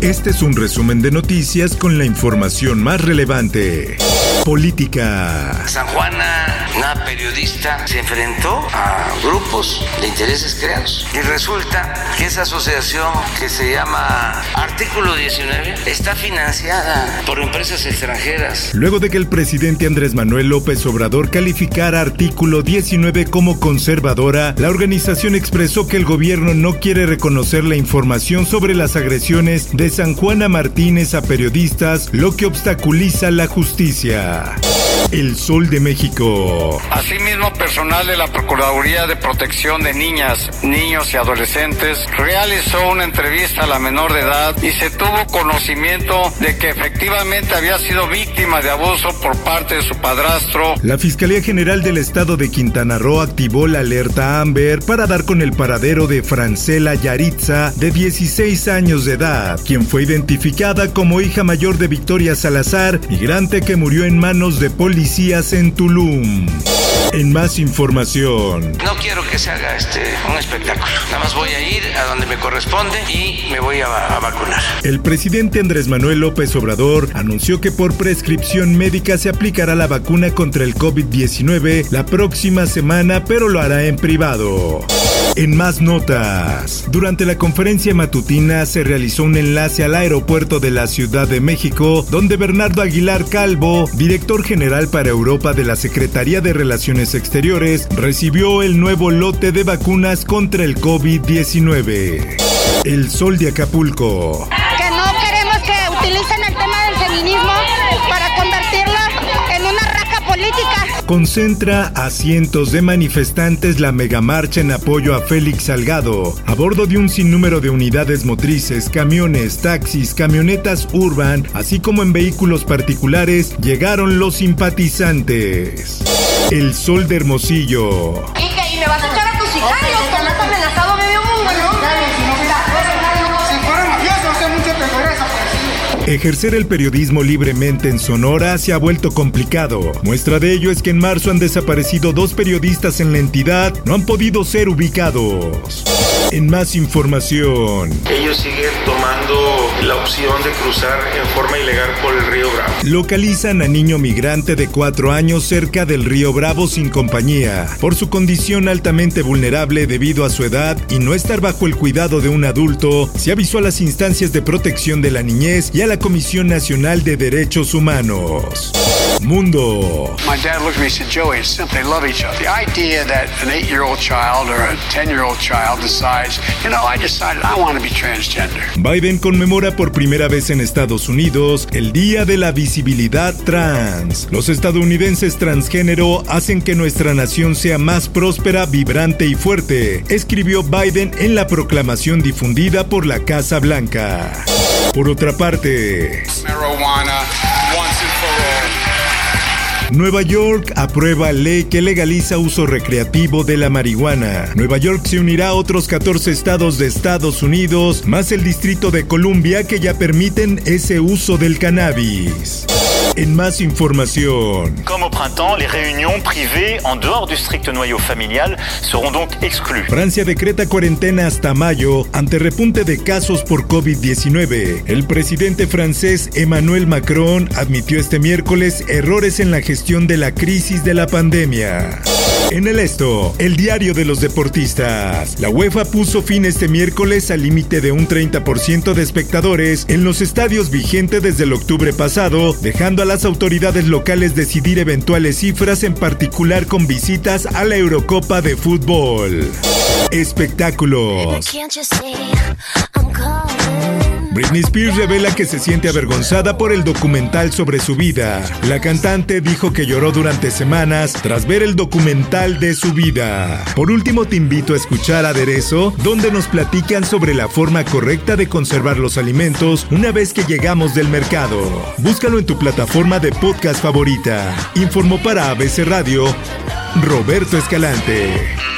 Este es un resumen de noticias con la información más relevante. Política. San Juana, periodista, se enfrentó a grupos de intereses creados. Y resulta que esa asociación que se llama Artículo 19 está financiada por empresas extranjeras. Luego de que el presidente Andrés Manuel López Obrador calificara Artículo 19 como conservadora, la organización expresó que el gobierno no quiere reconocer la información sobre las agresiones de San Juana Martínez a periodistas, lo que obstaculiza la justicia. El Sol de México. Asimismo, personal de la Procuraduría de Protección de Niñas, Niños y Adolescentes realizó una entrevista a la menor de edad y se tuvo conocimiento de que efectivamente había sido víctima de abuso por parte de su padrastro. La Fiscalía General del Estado de Quintana Roo activó la alerta Amber para dar con el paradero de Francela Yaritza, de 16 años de edad, quien fue identificada como hija mayor de Victoria Salazar, migrante que murió en manos de policías policías en Tulum. En más información. No quiero que se haga este un espectáculo. Nada más voy a ir a donde me corresponde y me voy a, a, vacunar. El presidente Andrés Manuel López Obrador anunció que por prescripción médica se aplicará la vacuna contra el COVID-19 la próxima semana, pero lo hará en privado. En más notas, durante la conferencia matutina se realizó un enlace al aeropuerto de la Ciudad de México, donde Bernardo Aguilar Calvo, director general para Europa de la Secretaría de Relaciones Exteriores, recibió el nuevo lote de vacunas contra el COVID-19. El Sol de Acapulco. Que no queremos que utilicen el tema del feminismo para convertirlo en una raja política concentra a cientos de manifestantes la megamarcha en apoyo a Félix Salgado. A bordo de un sinnúmero de unidades motrices, camiones, taxis, camionetas urban, así como en vehículos particulares, llegaron los simpatizantes. El sol de Hermosillo. ¿Y, y me vas a echar a tus Ejercer el periodismo libremente en Sonora se ha vuelto complicado. Muestra de ello es que en marzo han desaparecido dos periodistas en la entidad, no han podido ser ubicados. En más información. Ellos siguen tomando la opción de cruzar en forma ilegal por el río Bravo. Localizan a niño migrante de cuatro años cerca del río Bravo sin compañía, por su condición altamente vulnerable debido a su edad y no estar bajo el cuidado de un adulto, se avisó a las instancias de protección de la niñez y a la Comisión Nacional de Derechos Humanos. Mundo. My dad looked at me and said, Joey, it's simple. They love each other. The idea that an eight year old child or a 10 year old child decides, you know, I decided I want to be transgender. Biden conmemora por primera vez en Estados Unidos el Día de la Visibilidad Trans. Los estadounidenses transgénero hacen que nuestra nación sea más próspera, vibrante y fuerte, escribió Biden en la proclamación difundida por la Casa Blanca. Por otra parte, Marijuana, Nueva York aprueba ley que legaliza uso recreativo de la marihuana. Nueva York se unirá a otros 14 estados de Estados Unidos, más el Distrito de Columbia que ya permiten ese uso del cannabis. En más información. Comme au printemps, les réunions privées en dehors du strict noyau familial seront donc exclues. Francia decreta cuarentena hasta mayo ante repunte de casos por COVID-19. El presidente francés Emmanuel Macron admitió este miércoles errores en la gestión de la crisis de la pandemia. En el esto, el diario de los deportistas. La UEFA puso fin este miércoles al límite de un 30% de espectadores en los estadios vigente desde el octubre pasado, dejando a las autoridades locales decidir eventuales cifras, en particular con visitas a la Eurocopa de Fútbol. Espectáculos. Britney Spears revela que se siente avergonzada por el documental sobre su vida. La cantante dijo que lloró durante semanas tras ver el documental de su vida. Por último, te invito a escuchar Aderezo, donde nos platican sobre la forma correcta de conservar los alimentos una vez que llegamos del mercado. Búscalo en tu plataforma de podcast favorita. Informó para ABC Radio Roberto Escalante.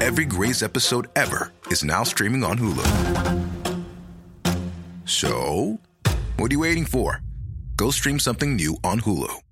Every Grey's episode ever is now streaming on Hulu. So, what are you waiting for? Go stream something new on Hulu.